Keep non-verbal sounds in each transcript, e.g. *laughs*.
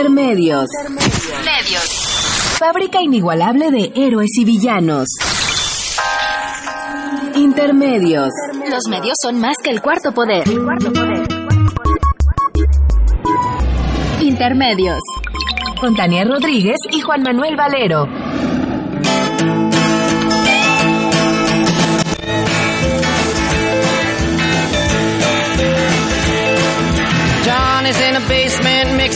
Intermedios. Medios. Fábrica inigualable de héroes y villanos. Intermedios. Los medios son más que el cuarto poder. Intermedios. Con Tania Rodríguez y Juan Manuel Valero. Johnny's in the basement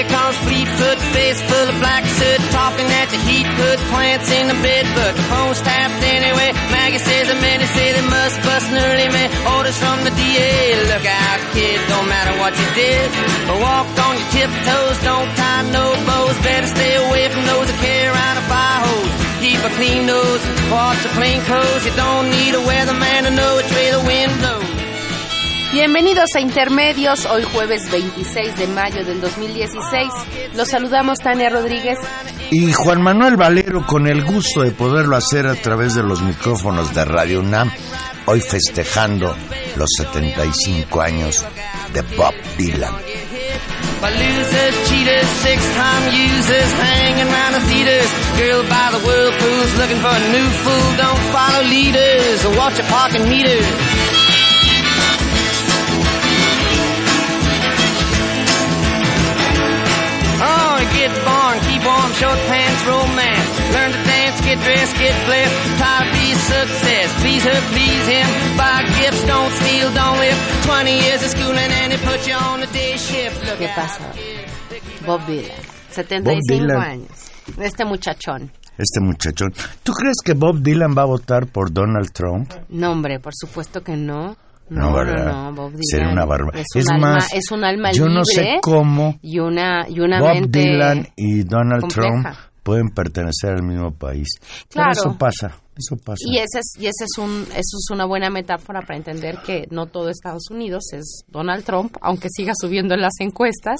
figure fleet foot face full of black soot, talking at the heat, put plants in the bed, but the phone's tapped anyway. Maggie says the men say they must bust an early man. Orders from the DA, look out, kid, don't matter what you did, but walk on your tiptoes, don't tie no bows, better stay away from those that carry around a fire hose. Keep a clean nose, wash the plain clothes, you don't need a weatherman to know which way the wind blows. Bienvenidos a Intermedios, hoy jueves 26 de mayo del 2016. Los saludamos Tania Rodríguez. Y Juan Manuel Valero con el gusto de poderlo hacer a través de los micrófonos de Radio UNAM, hoy festejando los 75 años de Bob Dylan. Get born, keep warm, short pants, romance. Learn to dance, get dressed, get blessed. Try to be success. Please her, please him. Buy gifts, don't steal, don't live. 20 years of schooling and it put you on the day shift. Look ¿Qué pasa? Bob Dylan, 75 Dylan. años. Este muchachón. Este muchachón. ¿Tú crees que Bob Dylan va a votar por Donald Trump? No, hombre, por supuesto que no. No, No, no, ¿verdad? no, Bob Dylan. Sería una barbaridad. Es, un alma, más, es un alma yo libre. no sé cómo Y una, y una Bob mente Dylan y Donald compleja. Trump pueden pertenecer al mismo país. Pero Claro. eso pasa, eso pasa. Y ese es, y ese es un, eso es una buena metáfora para entender que no todo Estados Unidos es Donald Trump, aunque siga subiendo en las encuestas.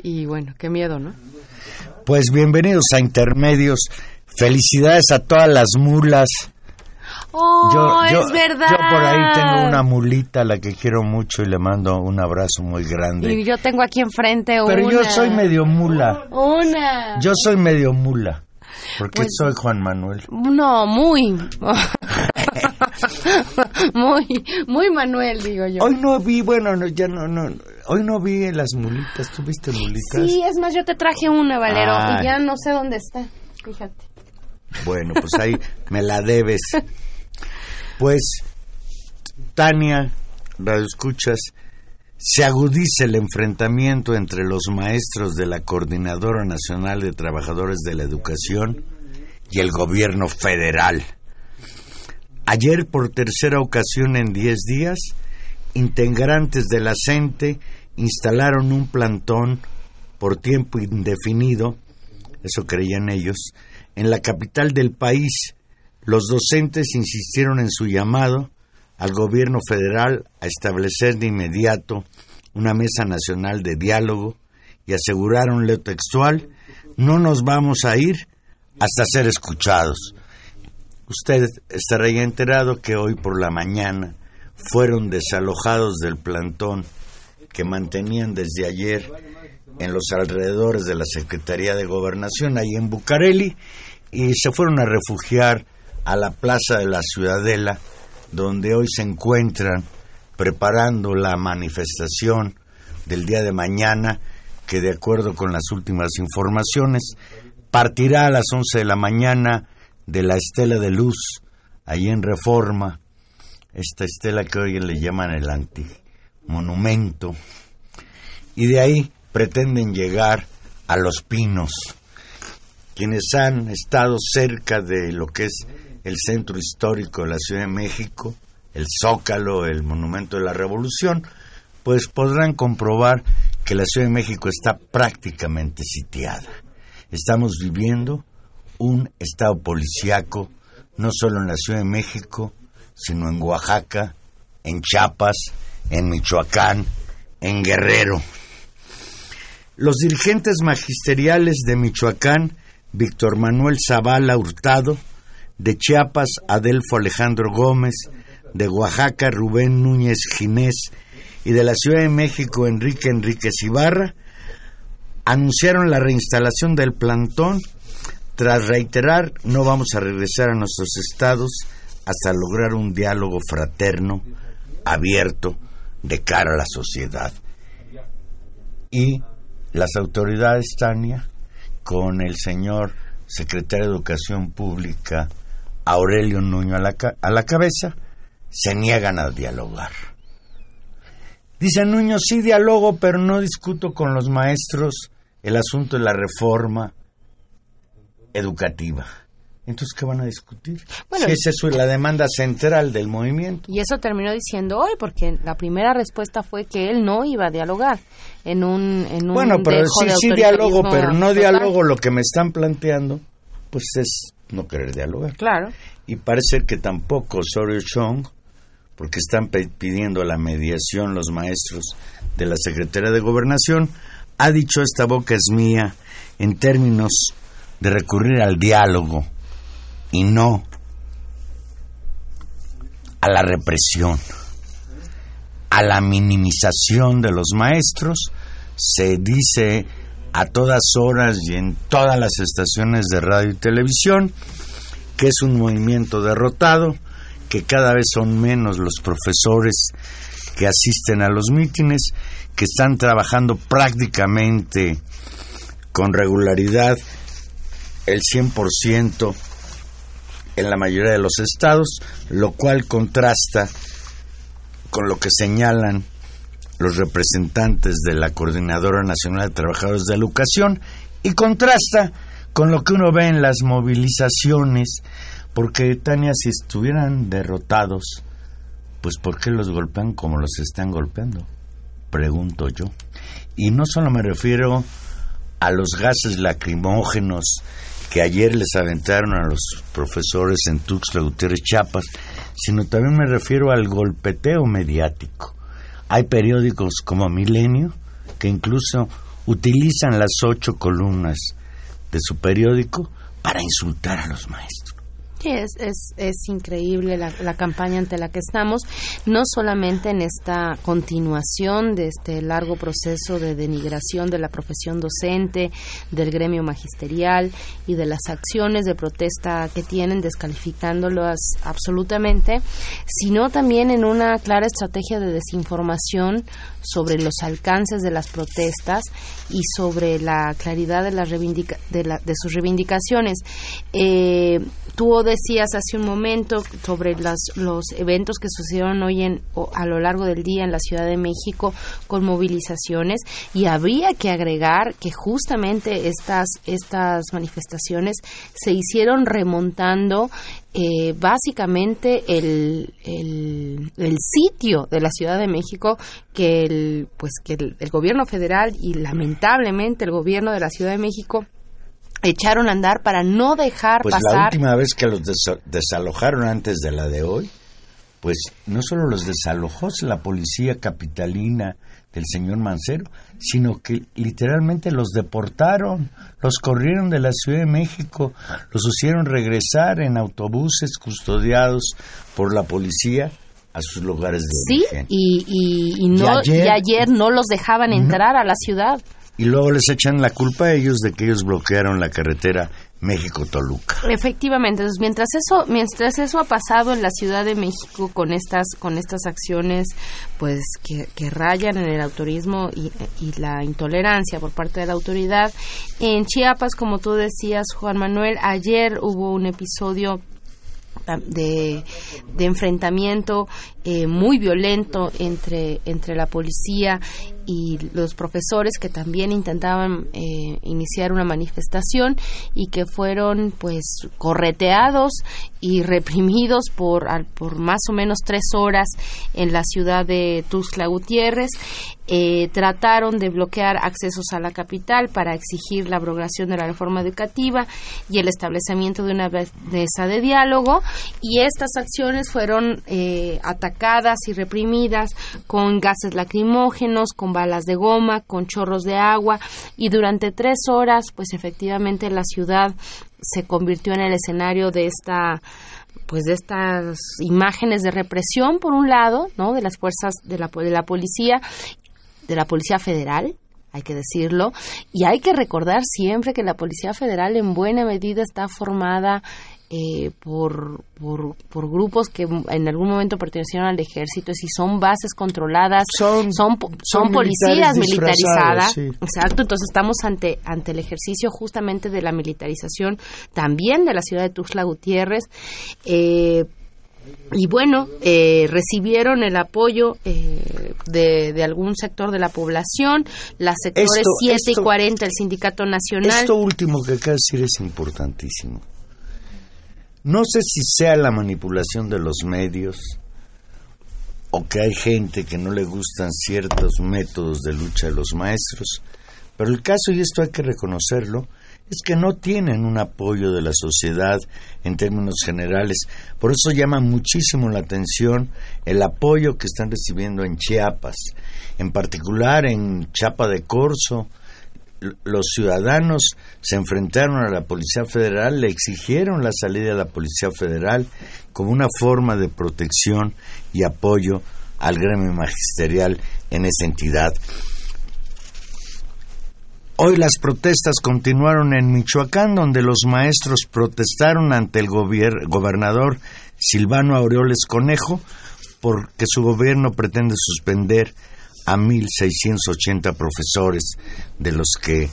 Y bueno, qué miedo, ¿no? Pues bienvenidos a Intermedios. Felicidades a todas las mulas. ¡Oh, yo, es verdad! Yo por ahí tengo una mulita a la que quiero mucho y le mando un abrazo muy grande. Y yo tengo aquí enfrente una. Pero yo soy medio mula. Una. Yo soy medio mula. Porque Pues- soy Juan Manuel. No, muy. *laughs* muy, muy Manuel, digo yo. Hoy no vi, bueno, no, ya no, no. Hoy no vi las mulitas. ¿Tú viste mulitas? Sí, es más, yo te traje una, Valero, y ya no sé dónde está. Fíjate. Bueno, pues ahí me la debes. *laughs* Pues, Tania, Radio Escuchas, se agudiza el enfrentamiento entre los maestros de la Coordinadora Nacional de Trabajadores de la Educación y el gobierno federal. Ayer, por tercera ocasión en 10 días, integrantes de la instalaron un plantón por tiempo indefinido, eso creían ellos, en la capital del país. Los docentes insistieron en su llamado al gobierno federal a establecer de inmediato una mesa nacional de diálogo y aseguraron lo textual, no nos vamos a ir hasta ser escuchados. Usted estará ya enterado que hoy por la mañana fueron desalojados del plantón que mantenían desde ayer en los alrededores de la Secretaría de Gobernación, ahí en Bucareli, y se fueron a refugiar a la Plaza de la Ciudadela, donde hoy se encuentran preparando la manifestación del día de mañana, que de acuerdo con las últimas informaciones, partirá a las 11 de la mañana de la Estela de Luz, ahí en Reforma, esta estela que hoy le llaman el antimonumento, y de ahí pretenden llegar a Los Pinos, quienes han estado cerca de lo que es el centro histórico de la Ciudad de México, el Zócalo, el Monumento de la Revolución, pues podrán comprobar que la Ciudad de México está prácticamente sitiada. estamos viviendo un estado policiaco, no solo en la Ciudad de México, sino en Oaxaca, en Chiapas, en Michoacán, en Guerrero. Los dirigentes magisteriales de Michoacán, Víctor Manuel Zavala Hurtado, de Chiapas, Adelfo Alejandro Gómez, de Oaxaca, Rubén Núñez Ginés, y de la Ciudad de México, Enrique Enríquez Ibarra, anunciaron la reinstalación del plantón tras reiterar no vamos a regresar a nuestros estados hasta lograr un diálogo fraterno, abierto, de cara a la sociedad. Y las autoridades, Tania, con el señor secretario de Educación Pública, Aurelio Nuño a la, a la cabeza, se niegan a dialogar. Dice Nuño, sí dialogo, pero no discuto con los maestros el asunto de la reforma educativa. Entonces, ¿qué van a discutir? Bueno, si esa es la demanda central del movimiento. Y eso terminó diciendo hoy, porque la primera respuesta fue que él no iba a dialogar en un... En un bueno, pero sí, sí diálogo, pero no diálogo, lo que me están planteando, pues es no querer dialogar. Claro. Y parece que tampoco Sorio Chong, porque están pidiendo la mediación los maestros de la Secretaría de Gobernación, ha dicho esta boca es mía en términos de recurrir al diálogo y no a la represión, a la minimización de los maestros, se dice a todas horas y en todas las estaciones de radio y televisión que es un movimiento derrotado, que cada vez son menos los profesores que asisten a los mítines, que están trabajando prácticamente con regularidad el 100% en la mayoría de los estados, lo cual contrasta con lo que señalan los representantes de la Coordinadora Nacional de Trabajadores de Educación y contrasta con lo que uno ve en las movilizaciones, porque Tania, si estuvieran derrotados, pues ¿por qué los golpean como los están golpeando? Pregunto yo. Y no solo me refiero a los gases lacrimógenos que ayer les aventaron a los profesores en Tuxtla Gutiérrez Chiapas, sino también me refiero al golpeteo mediático. Hay periódicos como Milenio que incluso utilizan las ocho columnas de su periódico para insultar a los maestros. Sí, es, es, es increíble la, la, campaña ante la que estamos, no solamente en esta continuación de este largo proceso de denigración de la profesión docente, del gremio magisterial y de las acciones de protesta que tienen, descalificándolas absolutamente, sino también en una clara estrategia de desinformación sobre los alcances de las protestas y sobre la claridad de, las de, la, de sus reivindicaciones. Eh, tú decías hace un momento sobre las, los eventos que sucedieron hoy en, a lo largo del día en la Ciudad de México con movilizaciones y habría que agregar que justamente estas, estas manifestaciones se hicieron remontando eh, básicamente el, el, el, sitio de la Ciudad de México que el pues que el gobierno federal y lamentablemente el gobierno de la Ciudad de México echaron a andar para no dejar pues pasar. La última vez que los desalojaron antes de la de hoy, pues no solo los desalojó la policía capitalina del señor Mancero, sino que literalmente los deportaron, los corrieron de la Ciudad de México, los hicieron regresar en autobuses custodiados por la policía a sus lugares de sí, Y, y, no, y ayer, no los dejaban entrar a la ciudad y luego les echan la culpa a ellos de que ellos bloquearon la carretera México-Toluca. Efectivamente, mientras eso, mientras eso ha pasado en la Ciudad de México con estas, con estas acciones, pues que, rayan en el autorismo y, la intolerancia por parte de la autoridad, en Chiapas, como tú decías, Juan Manuel, ayer hubo un episodio de, enfrentamiento eh, muy violento entre, entre la policía y los profesores que también intentaban eh, iniciar una manifestación y que fueron pues correteados y *laughs* reprimidos por, por más o menos tres horas en la ciudad de Tuxtla Gutiérrez. Eh, trataron de bloquear accesos a la capital para exigir la abrogación de la reforma educativa y el establecimiento de una mesa de diálogo y estas acciones fueron eh, atacadas y reprimidas con gases lacrimógenos, con balas de goma, con chorros de agua y durante tres horas pues efectivamente la ciudad se convirtió en el escenario de esta pues de estas imágenes de represión por un lado, ¿no? de las fuerzas de la, de la policía de la Policía Federal, hay que decirlo, y hay que recordar siempre que la Policía Federal en buena medida está formada eh, por, por, por, grupos que en algún momento pertenecieron al ejército, y son bases controladas, son, son, son, policías militarizadas. Exacto, entonces estamos ante, ante el ejercicio justamente de la militarización también de la ciudad de Tuxtla Gutiérrez. Eh, y bueno, eh, recibieron el apoyo eh, de, algún sector de la población, las sectores 7 y 40 el Sindicato Nacional. Esto último que acaba de decir es importantísimo. No sé si sea la manipulación de los medios o que hay gente que no le gustan ciertos métodos de lucha de los maestros, pero el caso, y esto hay que reconocerlo, es que no tienen un apoyo de la sociedad en términos generales. Por eso llama muchísimo la atención el apoyo que están recibiendo en Chiapas, en particular en Chapa de Corzo. Los ciudadanos se enfrentaron a la Policía Federal, le exigieron la salida de la Policía Federal como una forma de protección y apoyo al gremio magisterial en esa entidad. Hoy las protestas continuaron en Michoacán, donde los maestros protestaron ante el gobernador Silvano Aureoles Conejo porque su gobierno pretende suspender a 1.680 profesores de los que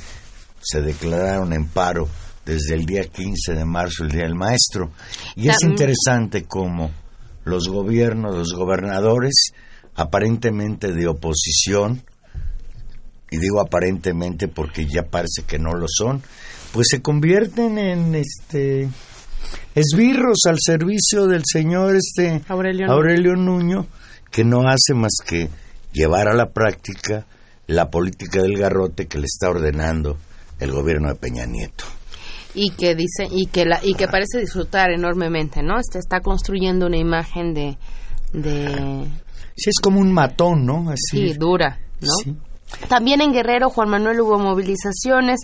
se declararon en paro desde el día 15 de marzo, el Día del Maestro. Y es interesante cómo los gobiernos, los gobernadores, aparentemente de oposición, y digo aparentemente porque ya parece que no lo son, pues se convierten en este esbirros al servicio del señor este Aurelio, Aurelio Nuño, que no hace más que llevar a la práctica la política del garrote que le está ordenando el gobierno de Peña Nieto y que dice y que la, y que parece disfrutar enormemente, ¿no? Este está construyendo una imagen de de sí es como un matón, ¿no? Así. Sí, dura, ¿no? También en Guerrero, Juan Manuel, hubo movilizaciones,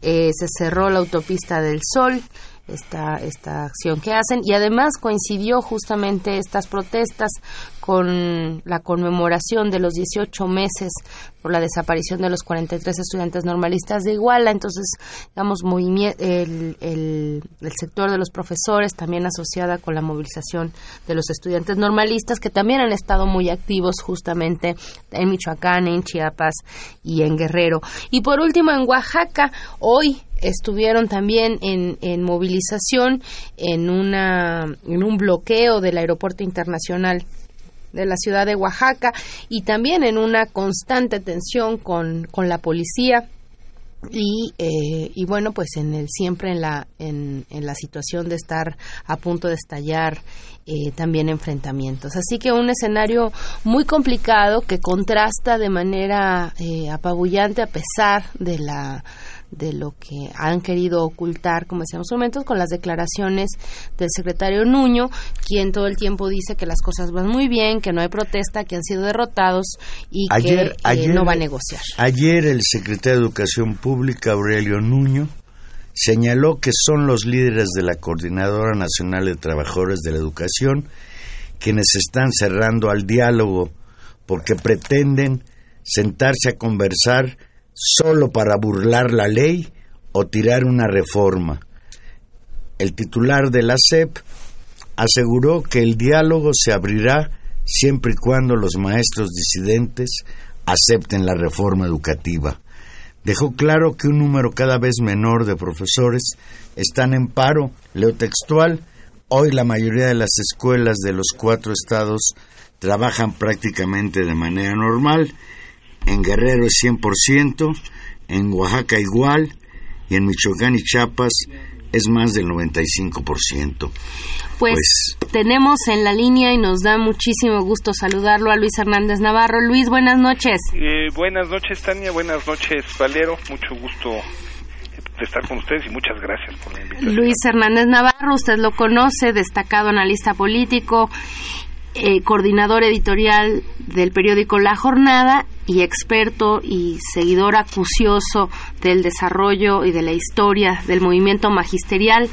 eh, se cerró la autopista del Sol, esta, esta acción que hacen y además coincidió justamente estas protestas con la conmemoración de los 18 meses por la desaparición de los 43 estudiantes normalistas de Iguala. Entonces, digamos, el, el, el sector de los profesores también asociada con la movilización de los estudiantes normalistas que también han estado muy activos justamente en Michoacán, en Chiapas y en Guerrero. Y por último, en Oaxaca, hoy estuvieron también en, en movilización en, una, en un bloqueo del aeropuerto internacional de la ciudad de Oaxaca y también en una constante tensión con, con la policía. Y, eh, y bueno pues en el siempre en la en, en, la situación de estar a punto de estallar eh, también enfrentamientos. Así que un escenario muy complicado que contrasta de manera eh, apabullante a pesar de la de lo que han querido ocultar, como decíamos momentos, con las declaraciones del secretario Nuño, quien todo el tiempo dice que las cosas van muy bien, que no hay protesta, que han sido derrotados y que eh, no va a negociar. Ayer el secretario de Educación Pública, Aurelio Nuño, señaló que son los líderes de la Coordinadora Nacional de Trabajadores de la Educación quienes están cerrando al diálogo porque pretenden sentarse a conversar solo para burlar la ley o tirar una reforma. El titular de la SEP aseguró que el diálogo se abrirá siempre y cuando los maestros disidentes acepten la reforma educativa. Dejó claro que un número cada vez menor de profesores están en paro. Leo textual, hoy la mayoría de las escuelas de los cuatro estados trabajan prácticamente de manera normal en Guerrero es 100%, en Oaxaca igual, y en Michoacán y Chiapas es más del 95%. Pues, pues, tenemos en la línea y nos da muchísimo gusto saludarlo a Luis Hernández Navarro. Luis, buenas noches. Eh, buenas noches, Tania. Buenas noches, Valero. Mucho gusto de estar con ustedes y muchas gracias por la invitación. Luis Hernández Navarro, usted lo conoce, destacado analista político eh, coordinador editorial del periódico La Jornada y experto y seguidor acucioso del desarrollo y de la historia del movimiento magisterial.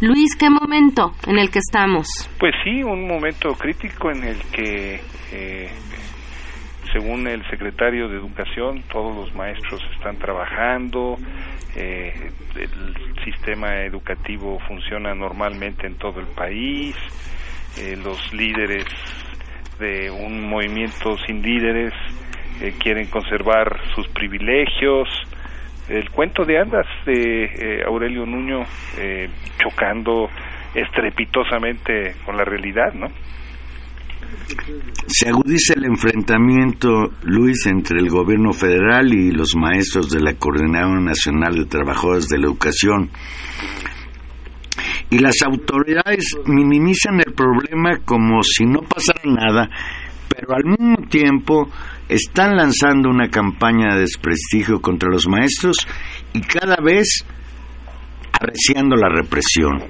Luis, ¿qué momento en el que estamos? Pues sí, un momento crítico en el que, eh, según el secretario de Educación, todos los maestros están trabajando, eh, el sistema educativo funciona normalmente en todo el país, eh, los líderes de un movimiento sin líderes eh, quieren conservar sus privilegios. El cuento de andas de eh, Aurelio Nuño chocando estrepitosamente con la realidad, ¿no? Se agudiza el enfrentamiento, Luis, entre el gobierno federal y los maestros de la Coordinación Nacional de Trabajadores de la Educación y las autoridades minimizan el problema como si no pasara nada, pero al mismo tiempo están lanzando una campaña de desprestigio contra los maestros y cada vez apreciando la represión.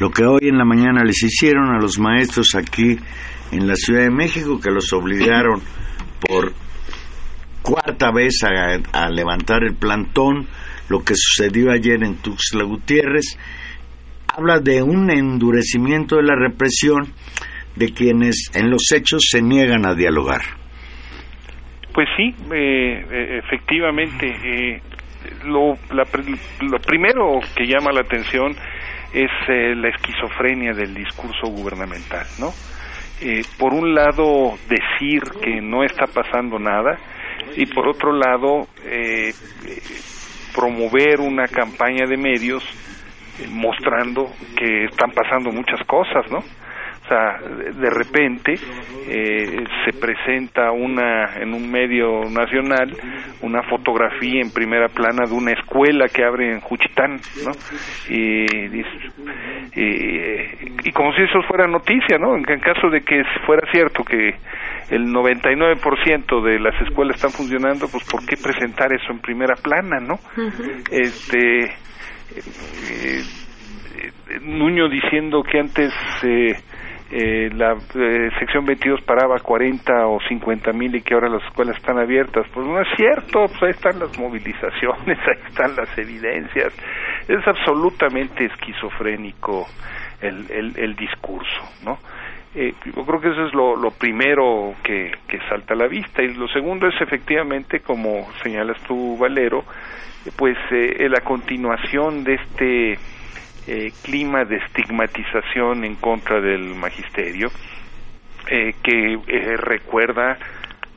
Lo que hoy en la mañana les hicieron a los maestros aquí en la Ciudad de México, que los obligaron por cuarta vez a, a levantar el plantón, lo que sucedió ayer en Tuxtla Gutiérrez, habla de un endurecimiento de la represión de quienes en los hechos se niegan a dialogar. Pues sí, eh, eh, efectivamente. Eh, lo, lo primero que llama la atención es la esquizofrenia del discurso gubernamental, ¿no? por un lado, decir que no está pasando nada y por otro lado, promover una campaña de medios mostrando que están pasando muchas cosas, ¿no? O sea, de repente eh, se presenta una en un medio nacional una fotografía en primera plana de una escuela que abre en Juchitán, ¿no? Y, y, como si eso fuera noticia, ¿no? En, caso de que fuera cierto que el 99% de las escuelas están funcionando, pues ¿por qué presentar eso en primera plana, no? Este eh, Nuño diciendo que antes eh, eh, la eh, sección 22 paraba 40 o 50 mil y que ahora las escuelas están abiertas. Pues no es cierto, pues ahí están las movilizaciones, *laughs* ahí están las evidencias. Es absolutamente esquizofrénico el, el, discurso, ¿no? Eh, yo creo que eso es lo, lo primero que, que salta a la vista. Y lo segundo es efectivamente, como señalas tú, Valero, pues eh, la continuación de este eh, clima de estigmatización en contra del magisterio eh, que eh, recuerda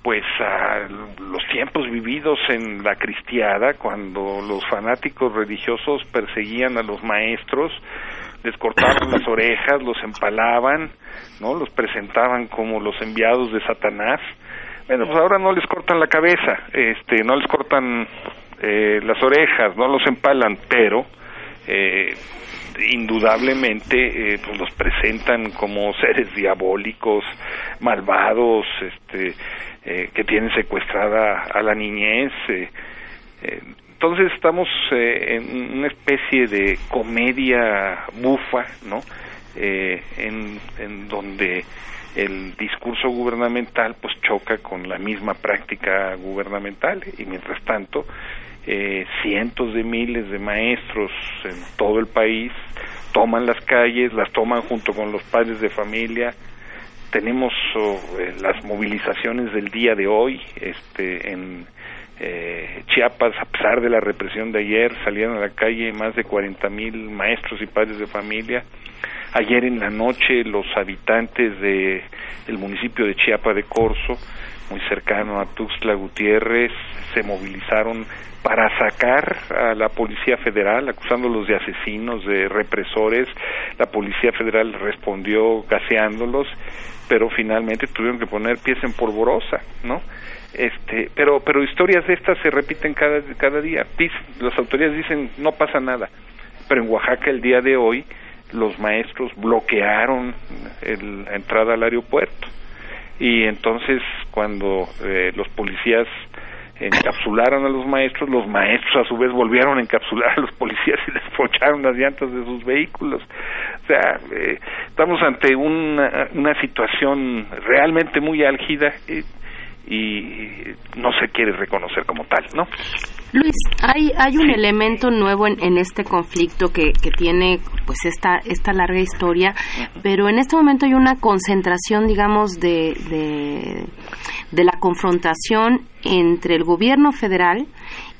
pues a los tiempos vividos en la cristiada cuando los fanáticos religiosos perseguían a los maestros les cortaban las *coughs* orejas los empalaban no los presentaban como los enviados de Satanás. Bueno pues ahora no les cortan la cabeza este no les cortan eh, las orejas, no los empalan, pero eh, indudablemente eh, pues los presentan como seres diabólicos, malvados, este, eh, que tienen secuestrada a la niñez. Eh, eh entonces estamos en una especie de comedia bufa, ¿no? en, en donde el discurso gubernamental pues choca con la misma práctica gubernamental y mientras tanto eh, cientos de miles de maestros en todo el país toman las calles, las toman junto con los padres de familia. Tenemos oh, eh, las movilizaciones del día de hoy, este, en eh, Chiapas, a pesar de la represión de ayer, salieron a la calle más de 40 mil maestros y padres de familia. Ayer en la noche los habitantes de el municipio de Chiapa de Corzo, muy cercano a Tuxtla Gutiérrez, se movilizaron para sacar a la Policía Federal, acusándolos de asesinos, de represores. La Policía Federal respondió gaseándolos, pero finalmente tuvieron que poner pies en polvorosa, ¿no? este pero pero historias de estas se repiten cada cada día las autoridades dicen no pasa nada pero en Oaxaca el día de hoy los maestros bloquearon la entrada al aeropuerto y entonces cuando eh, los policías encapsularon a los maestros, los maestros a su vez volvieron a encapsular a los policías y les pocharon las llantas de sus vehículos. O sea, eh, estamos ante una, una situación realmente muy álgida y no se quiere reconocer como tal, ¿no? Luis, hay, hay un elemento nuevo en, este conflicto que, que, tiene pues esta, esta larga historia, pero en este momento hay una concentración, digamos, de, de, de la confrontación entre el gobierno federal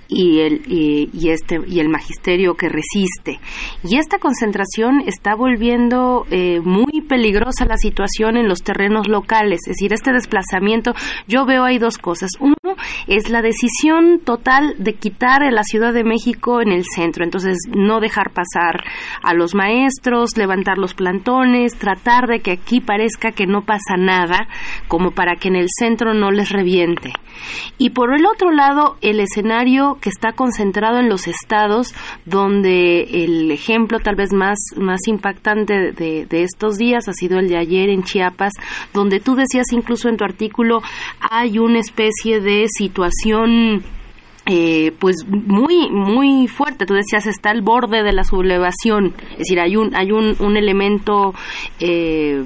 y el, y, este, y el magisterio que resiste. Y esta concentración está volviendo eh, muy peligrosa la situación en los terrenos locales. Es decir, este desplazamiento, yo veo ahí dos cosas. Uno es la decisión total de quitar a la Ciudad de México en el centro. Entonces, no dejar pasar a los maestros, levantar los plantones, tratar de que aquí parezca que no pasa nada, como para que en el centro no les reviente. Y por el otro lado, el escenario que está concentrado en los estados donde el ejemplo tal vez más, más impactante de, estos días ha sido el de ayer en Chiapas, donde tú decías incluso en tu artículo hay una especie de situación eh, pues muy muy fuerte. Tú decías está al borde de la sublevación. Es decir hay un hay un, un elemento eh,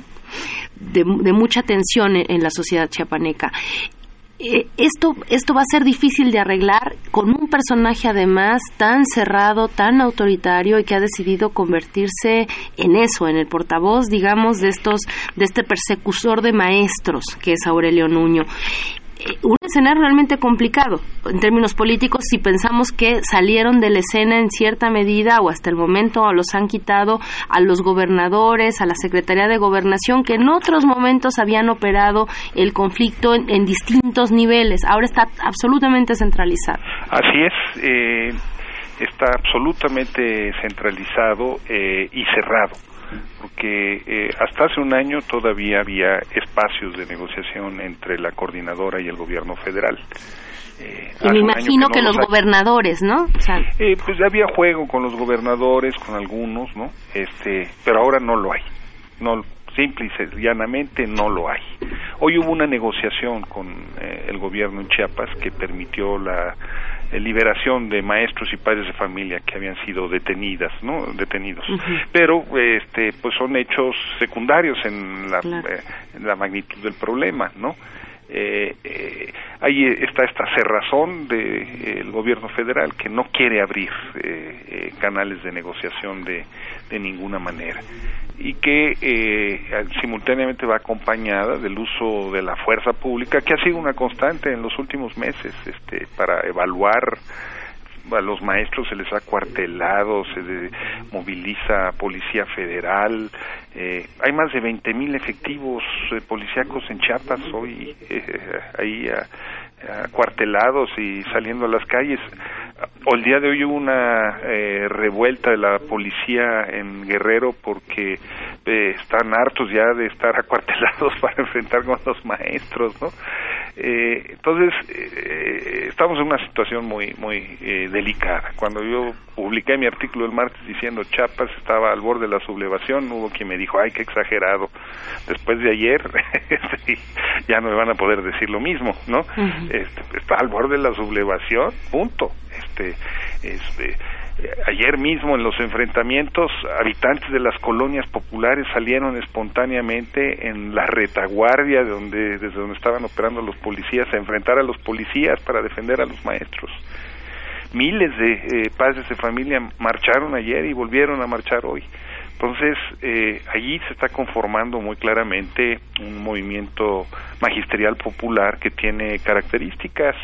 de, mucha tensión en, la sociedad chiapaneca eh, esto, esto va a ser difícil de arreglar con un personaje además tan cerrado, tan autoritario y que ha decidido convertirse en eso, en el portavoz, digamos, de estos, de este persecutor de maestros que es Aurelio Nuño un escenario realmente complicado en términos políticos si pensamos que salieron de la escena en cierta medida o hasta el momento los han quitado a los gobernadores, a la Secretaría de Gobernación que en otros momentos habían operado el conflicto en, distintos niveles. Ahora está absolutamente centralizado. Así es. Eh, está absolutamente centralizado eh, y cerrado porque eh, hasta hace un año todavía había espacios de negociación entre la coordinadora y el gobierno federal. Eh, y me imagino que, los gobernadores, ¿no? eh, pues había juego con los gobernadores, con algunos, ¿no? Este, pero ahora no lo hay. No, simple y llanamente no lo hay. Hoy hubo una negociación con eh, el gobierno en Chiapas que permitió la liberación de maestros y padres de familia que habían sido detenidas, ¿no? Detenidos. Pero este pues son hechos secundarios en la, eh, en la magnitud del problema, ¿no? Eh, eh, ahí está esta cerrazón del gobierno federal que no quiere abrir eh, canales de negociación de, de ninguna manera. Y que simultáneamente va acompañada del uso de la fuerza pública que ha sido una constante en los últimos meses este para evaluar a los maestros se les ha cuartelado, se moviliza policía federal, eh, hay más de 20 mil efectivos eh, policíacos en Chiapas hoy eh, ahí cuartelados y saliendo a las calles. El día de hoy hubo una eh, revuelta de la policía en Guerrero porque eh, están hartos ya de estar *laughs* acuartelados para enfrentar con los maestros, ¿no? Eh, entonces, eh, estamos en una situación muy, muy delicada. Cuando yo publiqué mi artículo el martes diciendo Chiapas estaba al borde de la sublevación, hubo quien me dijo, ay, qué exagerado. Después de ayer, *laughs* ya no me van a poder decir lo mismo, ¿no? este, está al borde de la sublevación, punto. Este, este, ayer mismo en los enfrentamientos, habitantes de las colonias populares salieron espontáneamente en la retaguardia de donde, desde donde estaban operando los policías a enfrentar a los policías para defender a los maestros. Miles de eh, padres de familia marcharon ayer y volvieron a marchar hoy. Entonces, eh, allí se está conformando muy claramente un movimiento magisterial popular que tiene características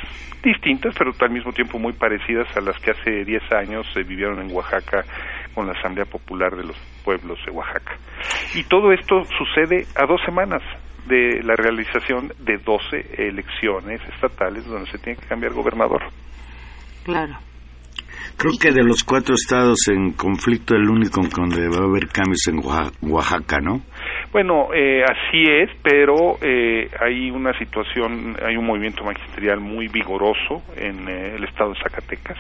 distintas, pero al mismo tiempo muy parecidas a las que hace 10 años se vivieron en Oaxaca con la Asamblea Popular de los Pueblos de Oaxaca. Y todo esto sucede a dos semanas de la realización de 12 elecciones estatales donde se tiene que cambiar gobernador. Claro. Creo que de los cuatro estados en conflicto, el único donde va a haber cambios en Oaxaca, ¿no? Bueno, eh, así es, pero eh, hay una situación, hay un movimiento magisterial muy vigoroso en eh, el estado de Zacatecas.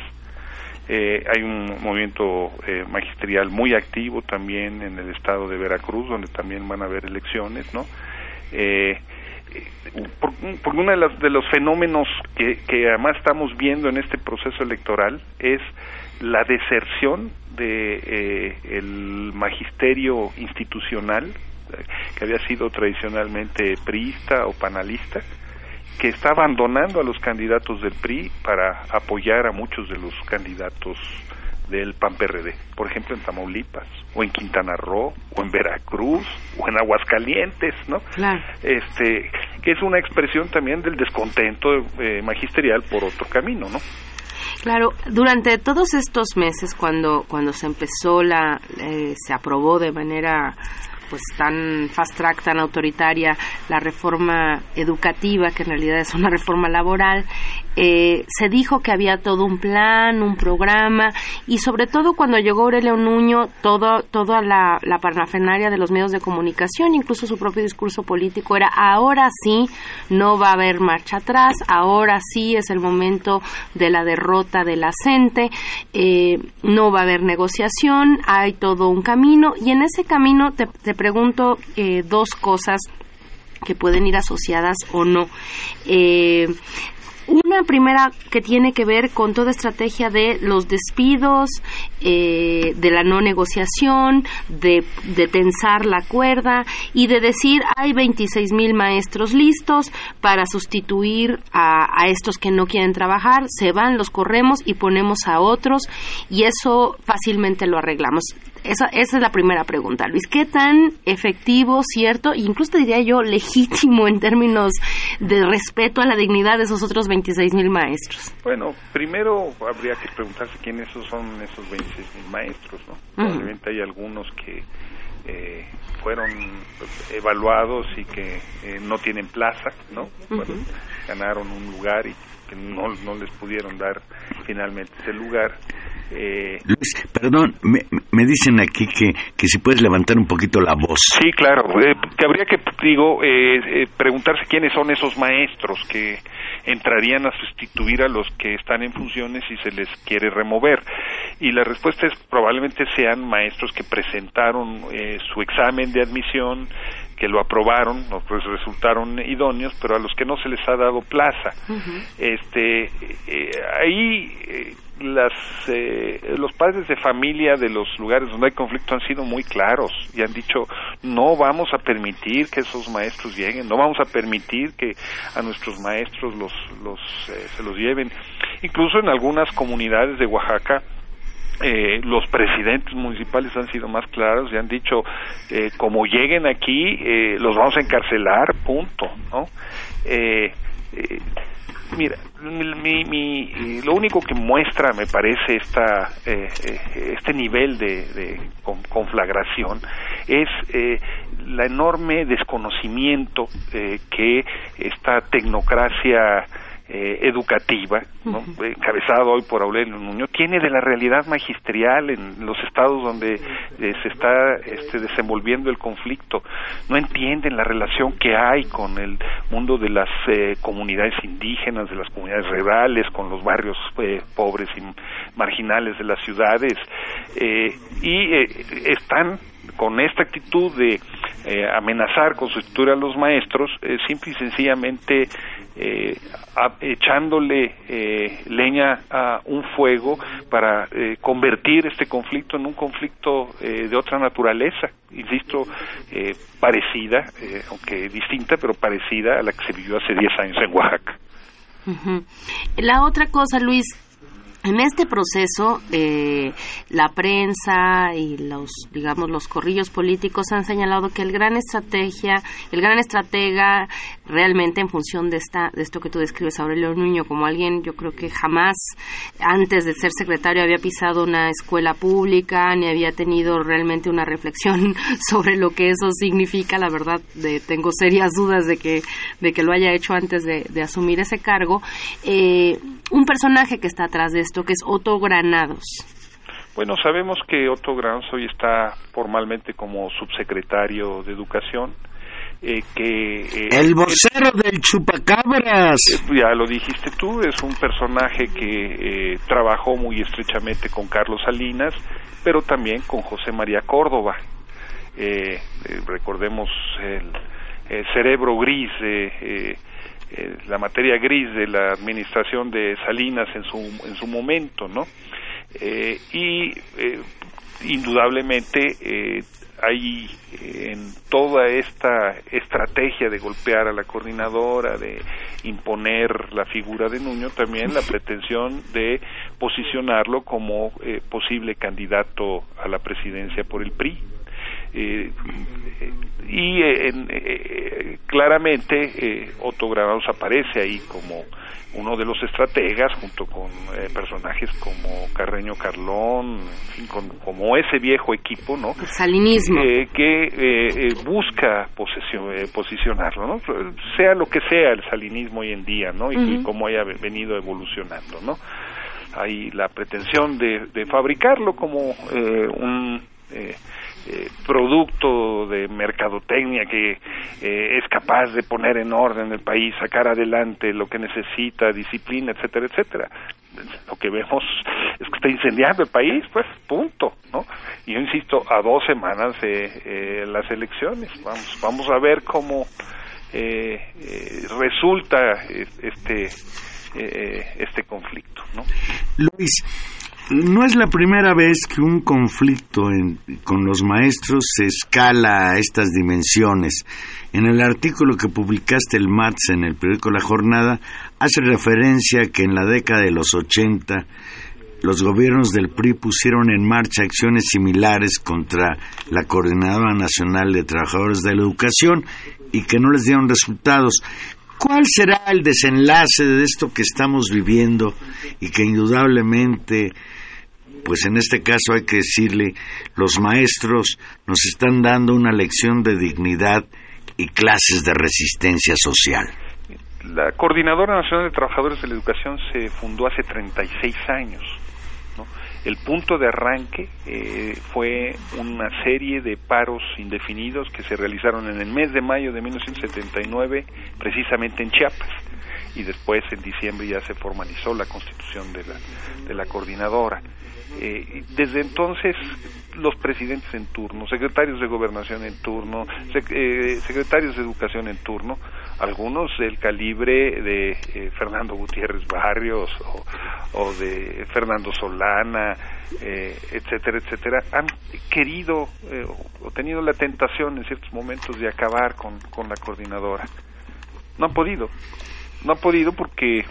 Eh, hay un movimiento eh, magisterial muy activo también en el estado de Veracruz, donde también van a haber elecciones, ¿no? Eh, por, por uno de de los fenómenos que, además estamos viendo en este proceso electoral es la deserción de eh, el magisterio institucional que había sido tradicionalmente priista o panalista que está abandonando a los candidatos del PRI para apoyar a muchos de los candidatos del PAN-PRD, por ejemplo en Tamaulipas, o en Quintana Roo, o en Veracruz, o en Aguascalientes, ¿no? Claro. Este, que es una expresión también del descontento eh, magisterial por otro camino, ¿no? Claro, durante todos estos meses, cuando cuando se empezó la, eh, se aprobó de manera pues tan fast track, tan autoritaria, la reforma educativa, que en realidad es una reforma laboral, eh, se dijo que había todo un plan, un programa, y sobre todo cuando llegó Aurelio Nuño, todo, toda la, la parnafernaria de los medios de comunicación, incluso su propio discurso político era ahora sí no va a haber marcha atrás, ahora sí es el momento de la derrota de la CENTE, eh, no va a haber negociación, hay todo un camino, y en ese camino te pregunto eh, dos cosas que pueden ir asociadas o no. Eh, una primera que tiene que ver con toda estrategia de los despidos, eh, de la no negociación, de, de, tensar la cuerda y de decir hay 26 mil maestros listos para sustituir a, a, estos que no quieren trabajar, se van, los corremos y ponemos a otros y eso fácilmente lo arreglamos. Esa, esa es la primera pregunta, Luis. ¿Qué tan efectivo, cierto, e incluso diría yo legítimo en términos de respeto a la dignidad de esos otros 26 mil maestros? Bueno, primero habría que preguntarse quiénes son esos 26 mil maestros, ¿no? Uh -huh. Probablemente hay algunos que eh, fueron evaluados y que eh, no tienen plaza, ¿no? Uh -huh. ganaron un lugar y que no, no les pudieron dar finalmente ese lugar. Eh, Luis, perdón, me, me, dicen aquí que, que si puedes levantar un poquito la voz. Sí, claro, eh, que habría que, digo, eh, preguntarse quiénes son esos maestros que entrarían a sustituir a los que están en funciones y se les quiere remover. Y la respuesta es probablemente sean maestros que presentaron su examen de admisión, que lo aprobaron, pues resultaron idóneos, pero a los que no se les ha dado plaza. Uh -huh. Este, eh, ahí eh, las, eh, los padres de familia de los lugares donde hay conflicto han sido muy claros y han dicho no vamos a permitir que esos maestros lleguen, no vamos a permitir que a nuestros maestros los, los se los lleven. Incluso en algunas comunidades de Oaxaca eh, los presidentes municipales han sido más claros y han dicho eh, como lleguen aquí eh, los vamos a encarcelar punto no eh, mira mi, mi, lo único que muestra me parece esta este nivel de, de conflagración es la enorme desconocimiento que esta tecnocracia eh, educativa, ¿no? -huh. encabezado hoy por Aurelio Nuño, tiene de la realidad magisterial en los estados donde eh, se está este, desenvolviendo el conflicto. No entienden la relación que hay con el mundo de las eh, comunidades indígenas, de las comunidades rurales, con los barrios pobres y marginales de las ciudades, y están con esta actitud de eh, amenazar con sustituir a los maestros, eh, simple y sencillamente eh, a, echándole leña a un fuego para convertir este conflicto en un conflicto de otra naturaleza, insisto, parecida, aunque distinta, pero parecida a la que se vivió hace 10 años en Oaxaca. La otra cosa, Luis, en este proceso, eh, la prensa y los, digamos, los corrillos políticos han señalado que el gran estrategia, el gran estratega, realmente en función de esta, de esto que tú describes, Aurelio Nuño, como alguien, yo creo que jamás antes de ser secretario había pisado una escuela pública ni había tenido realmente una reflexión *laughs* sobre lo que eso significa. La verdad, de, tengo serias dudas de que, de que lo haya hecho antes de, de asumir ese cargo. Eh, un personaje que está atrás de esto, que es Otto Granados. Bueno, sabemos que Otto Grans hoy está formalmente como subsecretario de Educación. Eh, que eh, el vocero del chupacabras eh, ya lo dijiste tú es un personaje que trabajó muy estrechamente con Carlos Salinas pero también con José María Córdoba recordemos el, cerebro gris la materia gris de la administración de Salinas en su en su momento no y indudablemente hay eh, en toda esta estrategia de golpear a la coordinadora, de imponer la figura de Nuño, también la *laughs* pretensión de posicionarlo como eh, posible candidato a la presidencia por el PRI. Eh, y claramente Otto Granados aparece ahí como uno de los estrategas junto con eh, personajes como Carreño Carlón, como ese viejo equipo, ¿no? salinismo. Eh, que eh, busca posicionarlo, ¿no? Sea lo que sea el salinismo hoy en día, ¿no? Y, cómo haya venido evolucionando, ¿no? Hay la pretensión de, de fabricarlo como un eh, producto de mercadotecnia que eh, es capaz de poner en orden el país, sacar adelante lo que necesita, disciplina, etcétera, etcétera. Lo que vemos es que está incendiando el país, pues, punto, ¿no? Y yo insisto, a dos semanas eh, las elecciones, vamos, vamos a ver cómo resulta este este conflicto, ¿no? Luis, no es la primera vez que un conflicto con los maestros se escala a estas dimensiones. En el artículo que publicaste el martes en el periódico La Jornada, hace referencia que en la década de los 80 los gobiernos del PRI pusieron en marcha acciones similares contra la Coordinadora Nacional de Trabajadores de la Educación y que no les dieron resultados. ¿Cuál será el desenlace de esto que estamos viviendo y que indudablemente pues en este caso hay que decirle, los maestros nos están dando una lección de dignidad y clases de resistencia social. La Coordinadora Nacional de Trabajadores de la Educación se fundó hace 36 años. El punto de arranque eh, fue una serie de paros indefinidos que se realizaron en el mes de mayo de 1979, precisamente en Chiapas y después en diciembre ya se formalizó la constitución de la, de la coordinadora. Eh, desde entonces los presidentes en turno, secretarios de gobernación en turno, eh, secretarios de educación en turno, algunos del calibre de eh, Fernando Gutiérrez Barrios o, de Fernando Solana, etcétera, etcétera, han querido o tenido la tentación en ciertos momentos de acabar con, con la coordinadora. No han podido, no han podido porque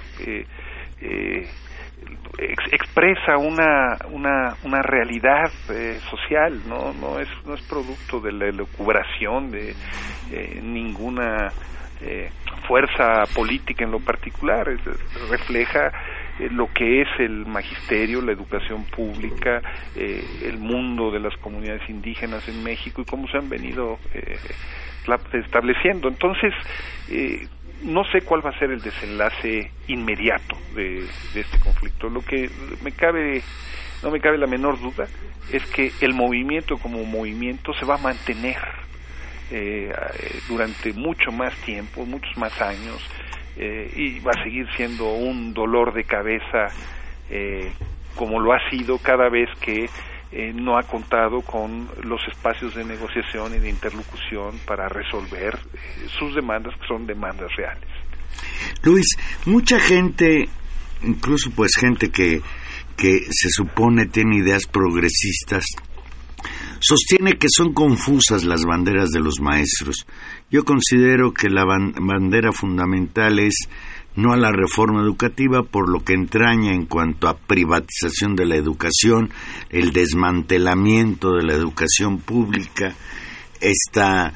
expresa una, una, una realidad eh, social, ¿no? No es, no es producto de la elucubración de eh, ninguna eh, fuerza política en lo particular, refleja lo que es el magisterio, la educación pública, el mundo de las comunidades indígenas en México y cómo se han venido estableciendo. Entonces, no sé cuál va a ser el desenlace inmediato de, este conflicto. Lo que me cabe, no me cabe la menor duda, es que el movimiento como movimiento se va a mantener eh, durante mucho más tiempo, muchos más años, eh, y va a seguir siendo un dolor de cabeza eh, como lo ha sido cada vez que eh, no ha contado con los espacios de negociación y de interlocución para resolver eh, sus demandas, que son demandas reales. Luis, mucha gente, incluso pues gente que, que se supone tiene ideas progresistas, sostiene que son confusas las banderas de los maestros. Yo considero que la bandera fundamental es no a la reforma educativa por lo que entraña en cuanto a privatización de la educación, el desmantelamiento de la educación pública, esta,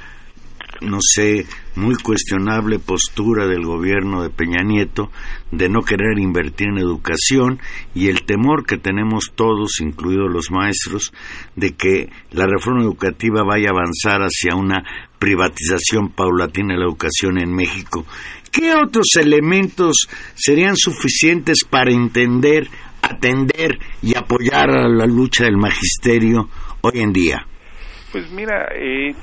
no sé, muy cuestionable postura del gobierno de Peña Nieto de no querer invertir en educación y el temor que tenemos todos, incluidos los maestros, de que la reforma educativa vaya a avanzar hacia una privatización paulatina de la educación en México ¿Qué otros elementos serían suficientes para entender atender y apoyar a la lucha del magisterio hoy en día? Pues mira, eh,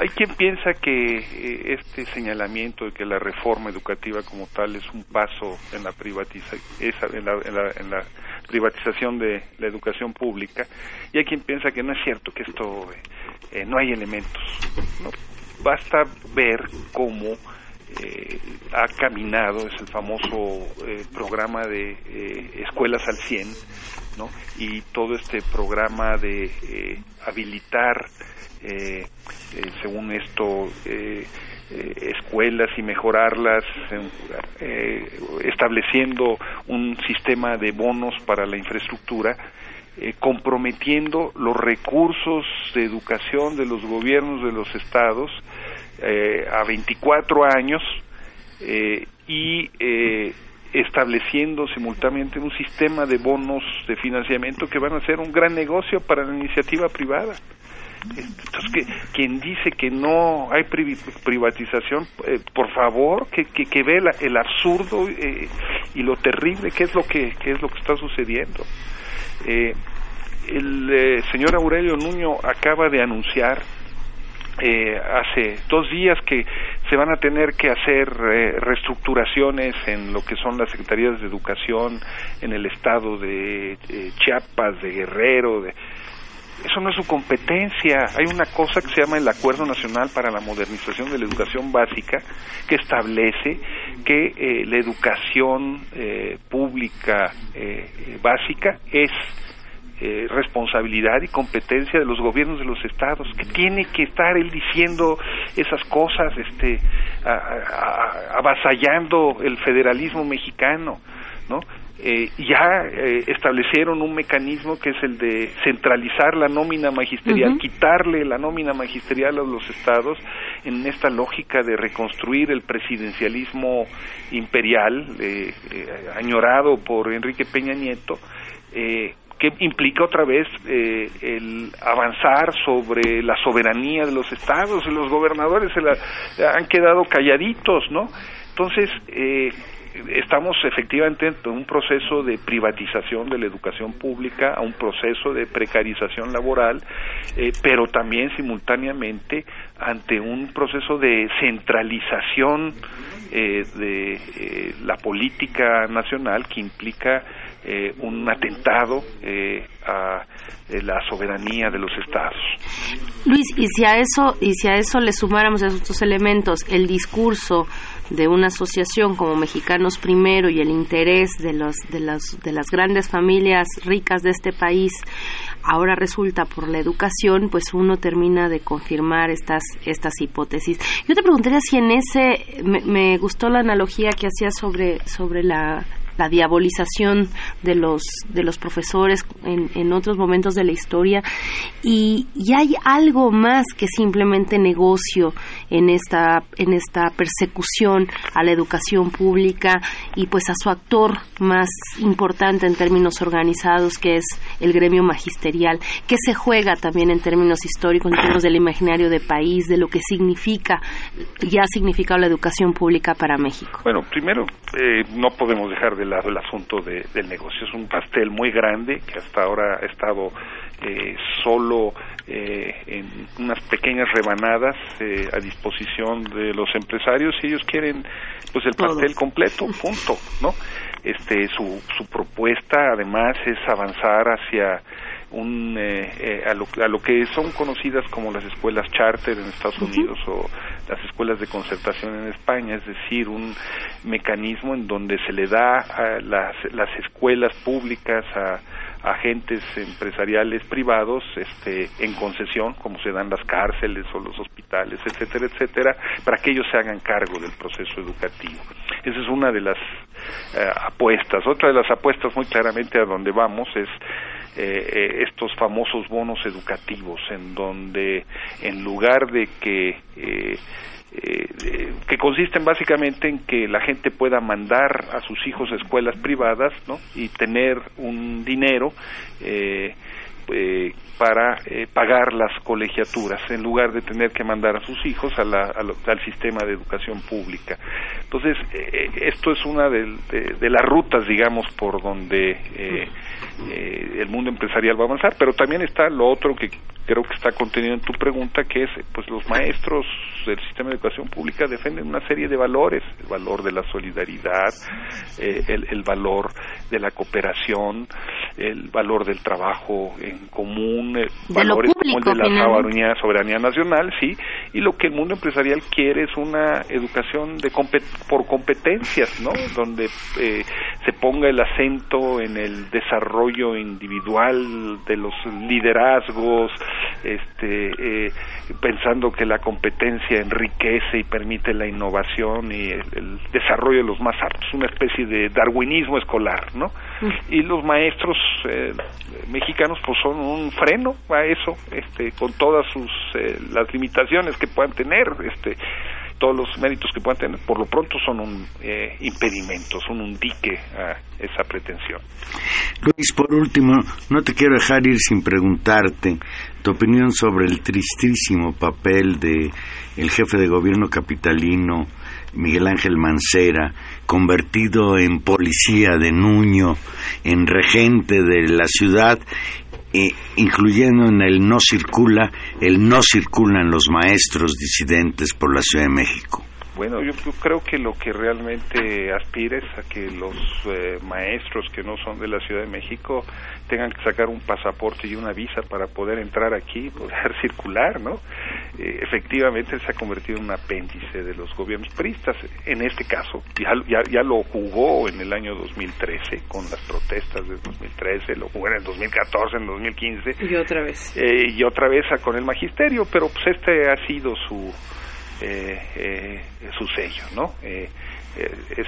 hay quien piensa que eh, este señalamiento de que la reforma educativa como tal es un paso en la, privatiza en la, en la, privatización de la educación pública y hay quien piensa que no es cierto que esto eh, no hay elementos no basta ver cómo eh, ha caminado es el famoso programa de escuelas al 100 no y todo este programa de habilitar eh, eh, según esto, eh, escuelas y mejorarlas, estableciendo un sistema de bonos para la infraestructura, comprometiendo los recursos de educación de los gobiernos de los estados a 24 años y estableciendo simultáneamente un sistema de bonos de financiamiento que van a ser un gran negocio para la iniciativa privada. Entonces, que, quien dice que no hay privatización, eh, por favor, que, que, ve el absurdo eh, y lo terrible que es lo que, es lo que está sucediendo. Eh, el señor Aurelio Nuño acaba de anunciar hace dos días que se van a tener que hacer reestructuraciones en lo que son las secretarías de educación en el estado de Chiapas, de Guerrero, de, eso no es su competencia. Hay una cosa que se llama el Acuerdo Nacional para la Modernización de la Educación Básica que establece que eh, la educación eh, pública eh, básica es responsabilidad y competencia de los gobiernos de los estados que tiene que estar él diciendo esas cosas este avasallando el federalismo mexicano no eh, ya eh, establecieron un mecanismo que es el de centralizar la nómina magisterial, quitarle la nómina magisterial a los estados en esta lógica de reconstruir el presidencialismo imperial eh, añorado por Enrique Peña Nieto. Que implica otra vez el avanzar sobre la soberanía de los estados, los gobernadores se la, han quedado calladitos, ¿no? Entonces, eh, estamos efectivamente en un proceso de privatización de la educación pública, a un proceso de precarización laboral, eh, pero también simultáneamente ante un proceso de centralización eh, de eh, la política nacional que implica un atentado a la soberanía de los estados. Luis, y si a eso y si a eso le sumáramos esos dos elementos, el discurso de una asociación como Mexicanos Primero y el interés de, los, de, las, de las grandes familias ricas de este país ahora resulta por la educación, pues uno termina de confirmar estas, estas hipótesis. Yo te preguntaría si en ese, me, me gustó la analogía que hacía sobre, sobre la la diabolización de los, de los profesores en, en otros momentos de la historia y, y, hay algo más que simplemente negocio en esta, en esta persecución a la educación pública y pues a su actor más importante en términos organizados que es el gremio magisterial, que se juega también en términos históricos, en términos del imaginario de país, de lo que significa, ya ha significado la educación pública para México. Bueno, primero eh, no podemos dejar de lado el asunto del negocio. Es un pastel muy grande que hasta ahora ha estado eh, solo eh, en unas pequeñas rebanadas eh, a disposición de los empresarios y ellos quieren pues el pastel completo, punto, ¿no? Este su su propuesta además es avanzar hacia un eh, eh, a, lo, a, lo, que son conocidas como las escuelas charter en Estados Unidos o las escuelas de concertación en España, es decir, un mecanismo en donde se le da a las, las escuelas públicas a agentes empresariales privados este, en concesión, como se dan las cárceles o los hospitales, etcétera, etcétera, para que ellos se hagan cargo del proceso educativo. Esa es una de las eh, apuestas. Otra de las apuestas muy claramente a donde vamos es eh, eh, estos famosos bonos educativos, en donde en lugar de que eh, que consisten básicamente en que la gente pueda mandar a sus hijos a escuelas privadas ¿no? y tener un dinero eh, para eh, pagar las colegiaturas en lugar de tener que mandar a sus hijos a la, al sistema de educación pública. Entonces, eh, esto es una de, de, las rutas, digamos, por donde eh, el mundo empresarial va a avanzar, pero también está lo otro que creo que está contenido en tu pregunta, que es, pues los maestros del sistema de educación pública defienden una serie de valores, el valor de la solidaridad, el, el valor de la cooperación, el valor del trabajo en común, eh, valores como el de la soberanía, soberanía nacional, sí, y lo que el mundo empresarial quiere es una educación de por competencias, ¿no? Donde eh, se ponga el acento en el desarrollo individual de los liderazgos, este, eh, pensando que la competencia enriquece y permite la innovación y el, desarrollo de los más aptos, una especie de darwinismo escolar, ¿no? Y los maestros eh, mexicanos pues son un freno a eso, este, con todas sus eh, las limitaciones que puedan tener, este, todos los méritos que puedan tener, por lo pronto son un eh, impedimento, son un dique a esa pretensión. Luis, por último, no te quiero dejar ir sin preguntarte tu opinión sobre el tristísimo papel de el jefe de gobierno capitalino Miguel Ángel Mancera, convertido en policía de Nuño, en regente de la ciudad, eh, incluyendo en el no circula, el no circulan los maestros disidentes por la Ciudad de México. Bueno, yo, creo que lo que realmente aspira es a que los eh, maestros que no son de la Ciudad de México tengan que sacar un pasaporte y una visa para poder entrar aquí *laughs* poder circular, ¿no? Eh, efectivamente se ha convertido en un apéndice de los gobiernos priistas. En este caso, ya, ya, ya, lo jugó en el año 2013 con las protestas de 2013, lo jugó en el 2014, en el 2015. Y otra vez. Eh, y otra vez con el magisterio, pero pues este ha sido su su sello, ¿no? Eh, es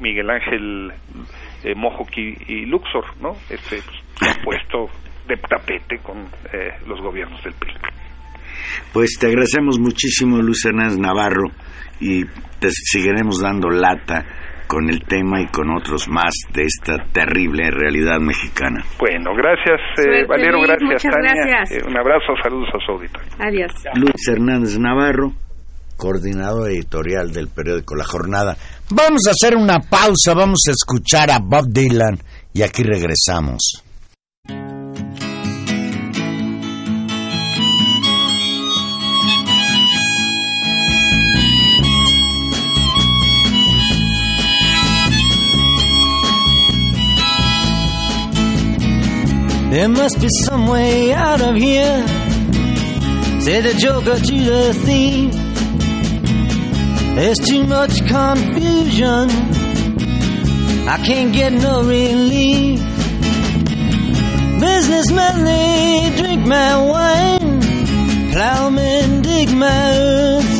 Miguel Ángel Mojoki y Luxor, ¿no? Este pues, se ha puesto de tapete con los gobiernos del PRI. Pues te agradecemos muchísimo, Luis Hernández Navarro, y te seguiremos dando lata con el tema y con otros más de esta terrible realidad mexicana. Bueno, gracias eh, Valero, gracias Tania. Eh, un abrazo, saludos a su auditorio. Adiós. Luis Hernández Navarro, coordinador editorial del periódico La Jornada. Vamos a hacer una pausa, vamos a escuchar a Bob Dylan y aquí regresamos. There must be some way out of here, said the joker to the thief. There's too much confusion, I can't get no relief. Businessmen, they drink my wine, plowmen dig my earth.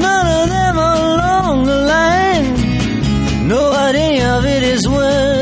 None of them along the line know what any of it is worth.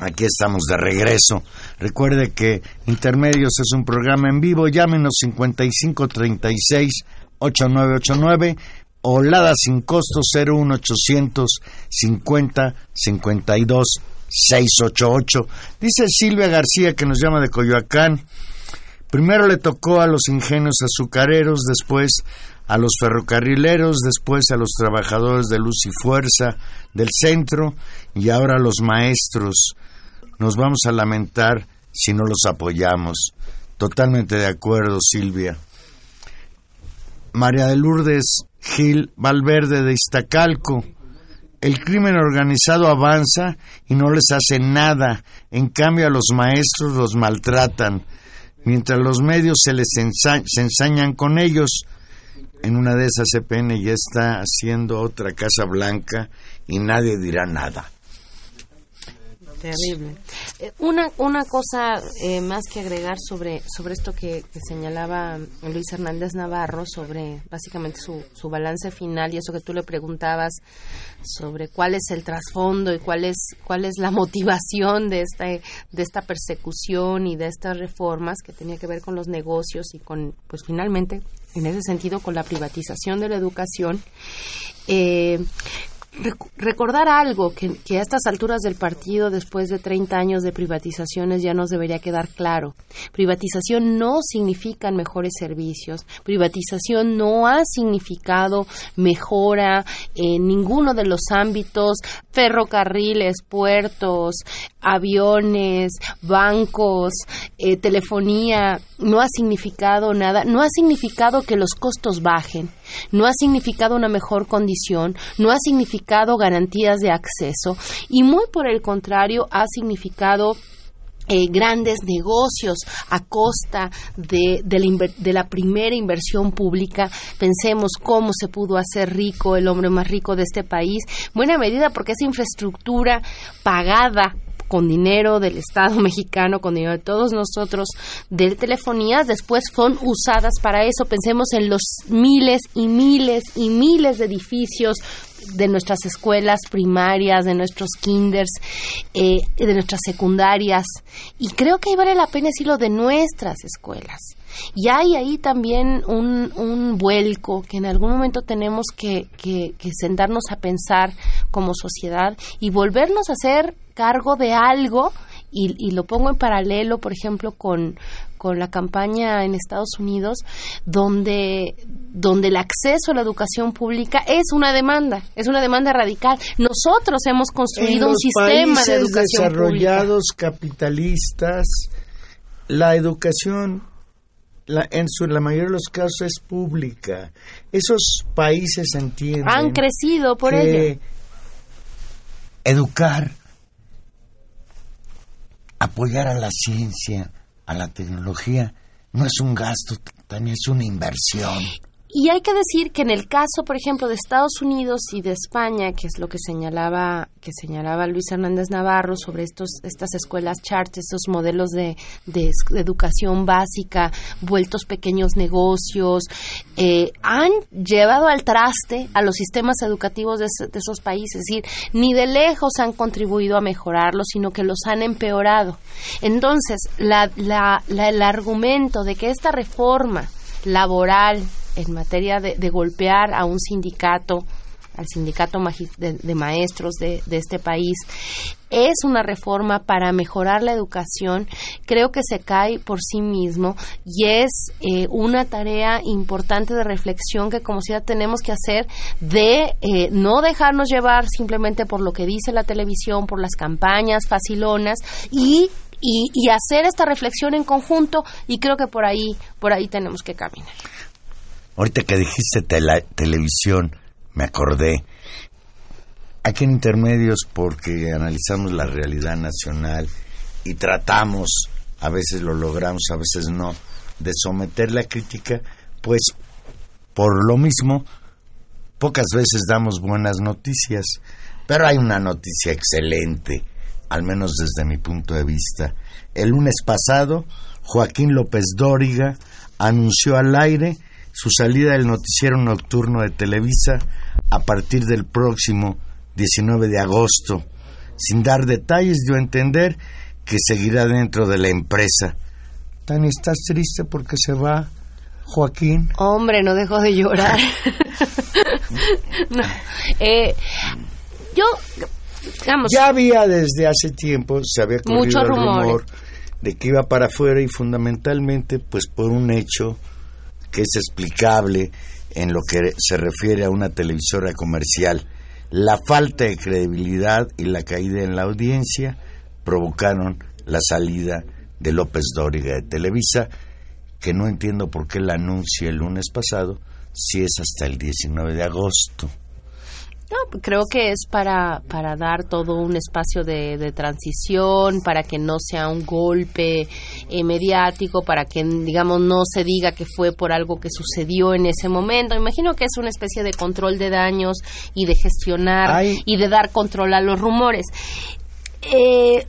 Aquí estamos de regreso. Recuerde que Intermedios es un programa en vivo. Llámenos 5536 8989 o Lada sin costo 01800 50 52 688. Dice Silvia García que nos llama de Coyoacán. Primero le tocó a los ingenios azucareros, después a los ferrocarrileros, después a los trabajadores de luz y fuerza del centro y ahora a los maestros nos vamos a lamentar si no los apoyamos. Totalmente de acuerdo, Silvia. María de Lourdes Gil Valverde de Iztacalco El crimen organizado avanza y no les hace nada. En cambio a los maestros los maltratan. Mientras los medios se les ensañan con ellos. En una de esas CPN ya está haciendo otra Casa Blanca y nadie dirá nada. Terrible. Eh, una, una cosa eh, más que agregar sobre, sobre esto que, señalaba Luis Hernández Navarro, sobre básicamente su, su balance final y eso que tú le preguntabas sobre cuál es el trasfondo y cuál es, cuál es la *laughs* motivación de esta, de esta persecución y de estas reformas que tenía que ver con los negocios y con, pues finalmente, en ese sentido, con la privatización de la educación. Eh, recordar algo que, a estas alturas del partido, después de 30 años de privatizaciones, ya nos debería quedar claro. Privatización no significa mejores servicios. Privatización no ha significado mejora en ninguno de los ámbitos, ferrocarriles, puertos, aviones, bancos, eh, telefonía. No ha significado nada. No ha significado que los costos bajen no ha significado una mejor condición, no ha significado garantías de acceso y muy por el contrario ha significado eh, grandes negocios a costa de, de, la de la primera inversión pública. Pensemos cómo se pudo hacer rico el hombre más rico de este país. Buena medida porque esa infraestructura pagada con dinero del Estado *laughs* mexicano, con dinero de todos nosotros, de telefonías, después son usadas para eso. Pensemos en los miles y miles y miles de edificios de nuestras escuelas primarias, de nuestros kinders, eh, de nuestras secundarias. Y creo que ahí vale la pena decirlo de nuestras escuelas. Y hay ahí también un, un vuelco que en algún momento tenemos que, que, que sentarnos a pensar como sociedad y volvernos a hacer cargo de algo y, y lo pongo en paralelo, por ejemplo, con, con la campaña en Estados Unidos, donde, donde el acceso a la educación pública es una demanda, es una demanda radical. Nosotros hemos construido en un sistema de educación desarrollados capitalistas, la educación la, en su, la mayoría de los casos es pública. Esos países entienden pública. Han crecido por que ello. educar, apoyar a la ciencia, a la tecnología, no es un gasto, también es una inversión. Y hay que decir que en el caso, por ejemplo, de Estados Unidos y de España, que es lo que señalaba que señalaba Luis Hernández Navarro sobre estos estas escuelas charts, estos modelos de, de, educación básica vueltos pequeños negocios, eh, han llevado al traste a los sistemas educativos de, de esos países. Es decir, ni de lejos han contribuido a mejorarlos, sino que los han empeorado. Entonces, la, la, la- el argumento de que esta reforma laboral en materia de, de golpear a un sindicato, al sindicato de, de maestros de, de este país, es una reforma para mejorar la educación, creo que se cae por sí mismo y es eh, una tarea importante de reflexión que como sociedad tenemos que hacer de eh, no dejarnos llevar simplemente por lo que dice la televisión, por las campañas facilonas y y, y hacer esta reflexión en conjunto y creo que por ahí por ahí tenemos que caminar. Ahorita que dijiste tela- televisión, me acordé. Aquí en Intermedios, porque analizamos la realidad nacional y tratamos, a veces lo logramos, a veces no, de someter la crítica, pues por lo mismo, pocas veces damos buenas noticias, pero hay una noticia excelente, al menos desde mi punto de vista. El lunes pasado, Joaquín López Dóriga anunció al aire su salida del noticiero nocturno de Televisa a partir del próximo 19 de agosto. Sin dar detalles, dio a entender que seguirá dentro de la empresa. Tani, ¿estás triste porque se va Joaquín? Hombre, no dejo de llorar. *laughs* no, eh, yo, digamos, Ya había desde hace tiempo, se había corrido el rumor de que iba para afuera y fundamentalmente pues por un hecho que es explicable en lo que se refiere a una televisora comercial. La falta de credibilidad y la caída en la audiencia provocaron la salida de López Dóriga de Televisa, que no entiendo por qué la anuncia el lunes pasado, si es hasta el 19 de agosto. No, creo que es para, para dar todo un espacio de, de transición, para que no sea un golpe eh, mediático, para que, digamos, no se diga que fue por algo que sucedió en ese momento. Imagino que es una especie de control de daños y de gestionar y de dar control a los rumores. Eh,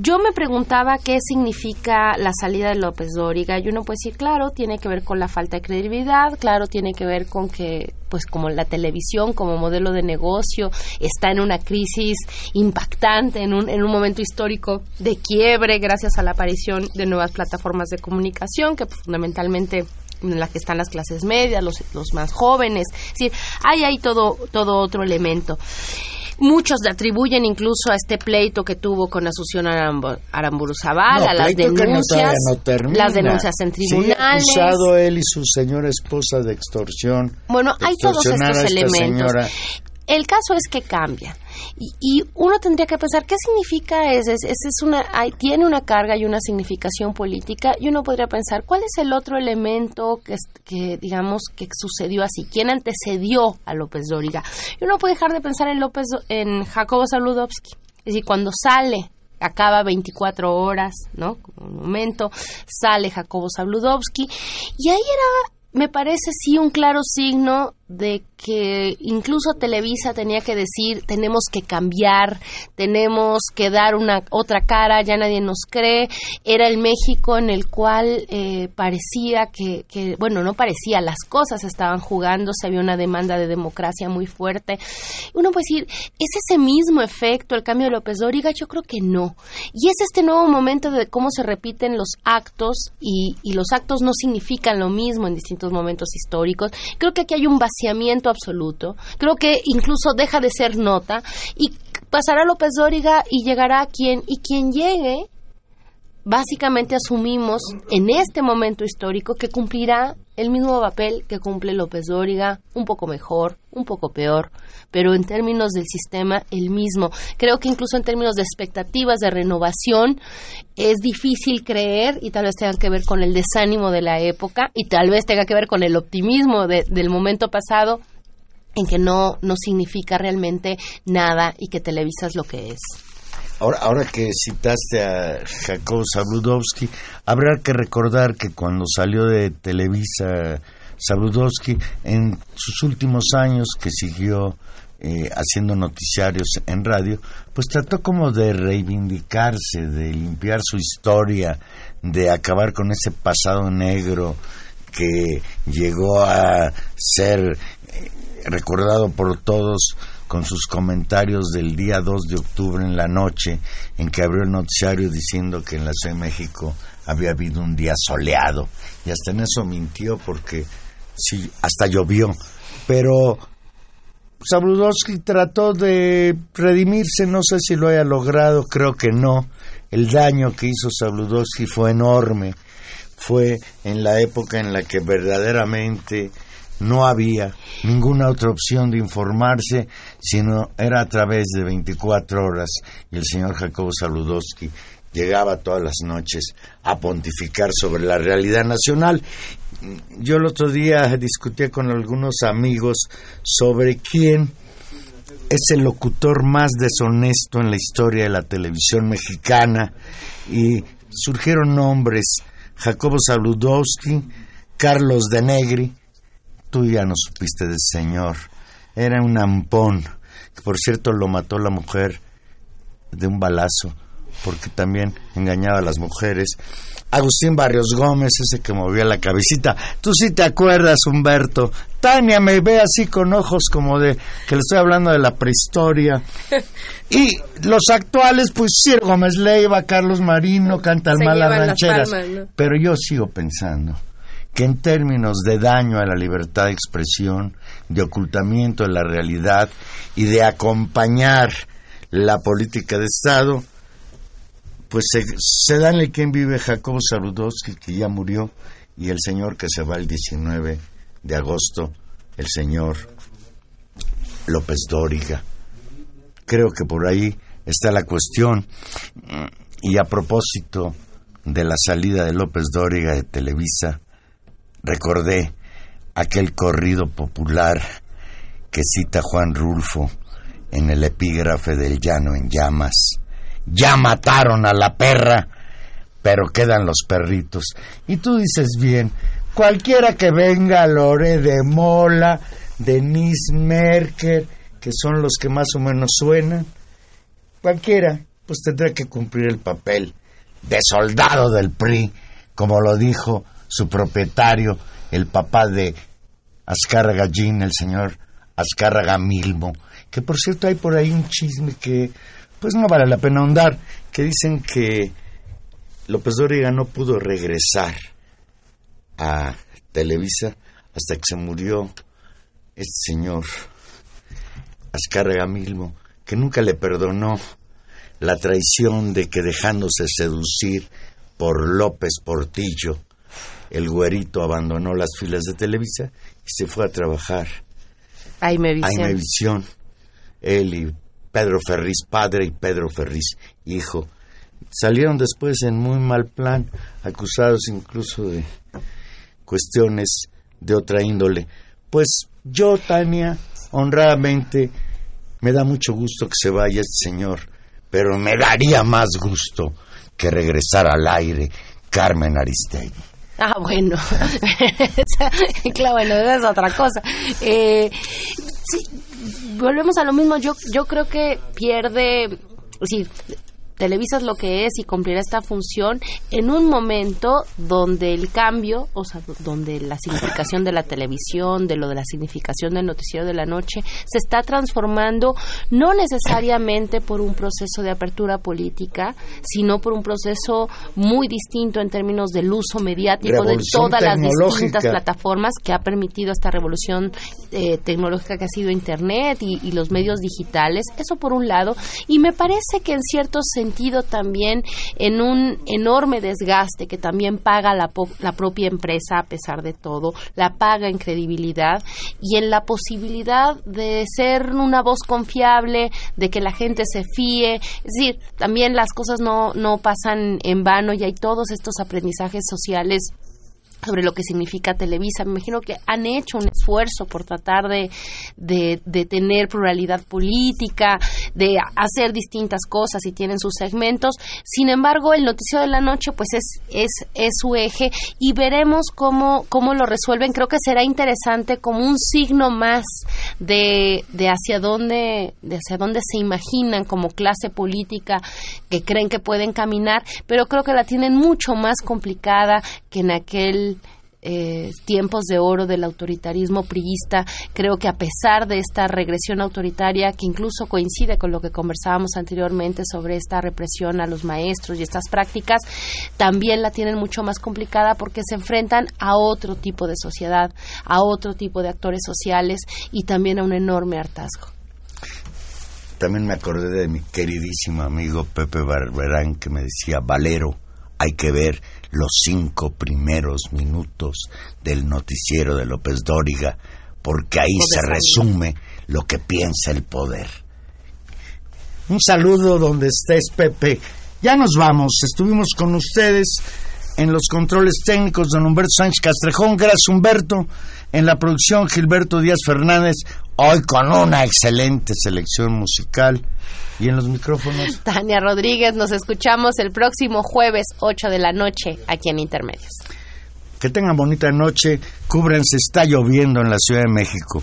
yo me preguntaba qué significa la salida de López Dóriga y uno puede decir, claro, tiene que ver con la falta de credibilidad, claro, tiene que ver con que, pues como la televisión como modelo de negocio está en una crisis impactante, en un, en un momento histórico de quiebre gracias a la aparición de nuevas plataformas de comunicación que fundamentalmente en las que están las clases medias, los, los más jóvenes, es decir, hay ahí todo, todo otro elemento. Muchos le atribuyen incluso a este pleito que tuvo con Asunción Aramburu Zavala, las denuncias, las denuncias en tribunales. Sí, acusado él y su señora esposa de extorsión. Bueno, hay todos estos elementos. El caso es que cambia. Y, uno tendría que pensar, ¿qué significa ese? Es, es una, tiene una carga y una significación política. Y uno podría pensar, ¿cuál es el otro elemento que, que digamos, que sucedió así? ¿Quién antecedió a López Dóriga? Y uno puede dejar de pensar en López, en Jacobo Saludowski. Es decir, cuando sale acaba 24 horas, ¿no? un momento, sale Jacobo Zabludovsky, y ahí era, me parece sí un claro signo de que incluso Televisa tenía que decir tenemos que cambiar, tenemos que dar una otra cara, ya nadie nos cree. Era el México en el cual eh, parecía que, que, bueno, no parecía, las cosas estaban jugando, se había una demanda de democracia muy fuerte. Uno puede decir, ¿es ese mismo efecto el cambio de López Dóriga? Yo creo que no. Y es este nuevo momento de cómo se repiten los actos y, y los actos no significan lo mismo en distintos momentos históricos. Creo que aquí hay un vacío absoluto. Creo que incluso deja de ser nota y pasará López Dóriga y llegará quien y quien llegue básicamente asumimos en este momento histórico que cumplirá el mismo papel que cumple López Dóriga, un poco mejor, un poco peor, pero en términos del sistema el mismo. Creo que incluso en términos de expectativas de renovación es difícil creer y tal vez tenga que ver con el desánimo de la época y tal vez tenga que ver con el optimismo del momento pasado en que no, no significa realmente nada y que Televisa es lo que es. Ahora, que citaste a Jacob Zabludowski, habrá que recordar que cuando salió de Televisa Zabludowski, en sus últimos años que siguió eh, haciendo noticiarios en radio, pues trató como de reivindicarse, de limpiar su historia, de acabar con ese pasado negro que llegó a ser eh, recordado por todos con sus comentarios del día 2 de octubre en la noche, en que abrió el noticiario diciendo que en la Ciudad de México había habido un día soleado. Y hasta en eso mintió porque sí, hasta llovió. Pero Sabludowski trató de redimirse, no sé si lo haya logrado, creo que no. El daño que hizo Sabludowski fue enorme. Fue en la época en la que verdaderamente no había ninguna otra opción de informarse, sino era a través de 24 horas. Y el señor Jacobo Saludowski llegaba todas las noches a pontificar sobre la realidad nacional. Yo el otro día discutí con algunos amigos sobre quién es el locutor más deshonesto en la historia de la televisión mexicana y surgieron nombres Jacobo Saludowski, Carlos de Negri, Tú ya no supiste del Señor. Era un ampón, que por cierto lo mató la mujer de un balazo, porque también engañaba a las mujeres. Agustín Barrios Gómez, ese que movía la cabecita. Tú sí te acuerdas, Humberto. Tania me ve así con ojos como de que le estoy hablando de la prehistoria. *laughs* Y los actuales, pues Sir Gómez Leiva, Carlos Marino, canta el mal rancheras. Pero yo sigo pensando que en términos de daño a la libertad de expresión, de ocultamiento de la realidad y de acompañar la política de Estado, pues se, dan el quien vive Jacobo Saludowski, que ya murió, y el señor que se va el 19 de agosto, el señor López Dóriga. Creo que por ahí está la cuestión. Y a propósito de la salida de López Dóriga de Televisa, recordé aquel corrido popular que cita Juan Rulfo en el epígrafe del llano en llamas. Ya mataron a la perra, pero quedan los perritos. Y tú dices bien, cualquiera que venga, Lore de Mola, Denise Merker, que son los que más o menos suenan, cualquiera, pues tendrá que cumplir el papel de soldado del PRI, como lo dijo su propietario, el papá de Azcárraga Jean, el señor Azcárraga Milmo, que por cierto hay por ahí un chisme que pues no vale la pena ahondar, que dicen que López Dóriga no pudo regresar a Televisa hasta que se murió este señor Azcárraga Milmo, que nunca le perdonó la traición de que dejándose seducir por López Portillo, el güerito abandonó las filas de Televisa y se fue a trabajar a Imevisión. Él y Pedro Ferriz padre y Pedro Ferriz hijo. Salieron después en muy mal plan, acusados incluso de cuestiones de otra índole. Pues yo, Tania, honradamente, me da mucho gusto que se vaya este señor, pero me daría más gusto que regresar al aire Carmen Aristegui. Ah, bueno. *laughs* claro, bueno, esa es otra cosa. Eh, sí, volvemos a lo mismo. Yo, yo creo que pierde. Sí, Televisa es lo que es y cumplirá esta función en un momento donde el cambio, o sea, donde la significación de la televisión, de lo de la significación del noticiero de la noche, se está transformando no necesariamente por un proceso de apertura política, sino por un proceso muy distinto en términos del uso mediático de todas las distintas plataformas que ha permitido esta revolución eh, tecnológica que ha sido Internet y, y los medios digitales. Eso por un lado. Y me parece que en cierto sentido también en un enorme desgaste que también paga la, la propia empresa a pesar de todo, la paga en credibilidad y en la posibilidad de ser una voz confiable, de que la gente se fíe. Es decir, también las cosas no, no pasan en vano y hay todos estos aprendizajes sociales sobre lo que significa Televisa. Me imagino que han hecho un esfuerzo por tratar de, de, de tener pluralidad política, de hacer distintas cosas y tienen sus segmentos. Sin embargo, el noticiero de la noche pues es, es, es su eje y veremos cómo, cómo lo resuelven. Creo que será interesante como un signo más de, de hacia dónde de hacia dónde se imaginan como clase política que creen que pueden caminar, pero creo que la tienen mucho más complicada que en aquel eh, tiempos de oro del autoritarismo priista. Creo que a pesar de esta regresión autoritaria, que incluso coincide con lo que conversábamos anteriormente sobre esta represión a los maestros y estas prácticas, también la tienen mucho más complicada porque se enfrentan a otro tipo de sociedad, a otro tipo de actores sociales y también a un enorme hartazgo. También me acordé de mi queridísimo amigo Pepe Barberán que me decía, Valero, hay que ver los cinco primeros minutos del noticiero de López Dóriga, porque ahí se resume lo que piensa el poder. Un saludo donde estés, Pepe. Ya nos vamos. Estuvimos con ustedes en los controles técnicos, don Humberto Sánchez Castrejón. Gracias, Humberto. En la producción, Gilberto Díaz Fernández. Hoy con una excelente selección musical. Y en los micrófonos. Tania Rodríguez, nos escuchamos el próximo jueves 8 de la noche aquí en Intermedios. Que tengan bonita noche. Cúbrense, está lloviendo en la Ciudad de México.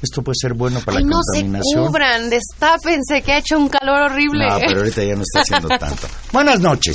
Esto puede ser bueno para Ay, la no se contaminación. cubran, destápense que ha hecho un calor horrible. No, pero ahorita ya no está haciendo *laughs* tanto. Buenas noches.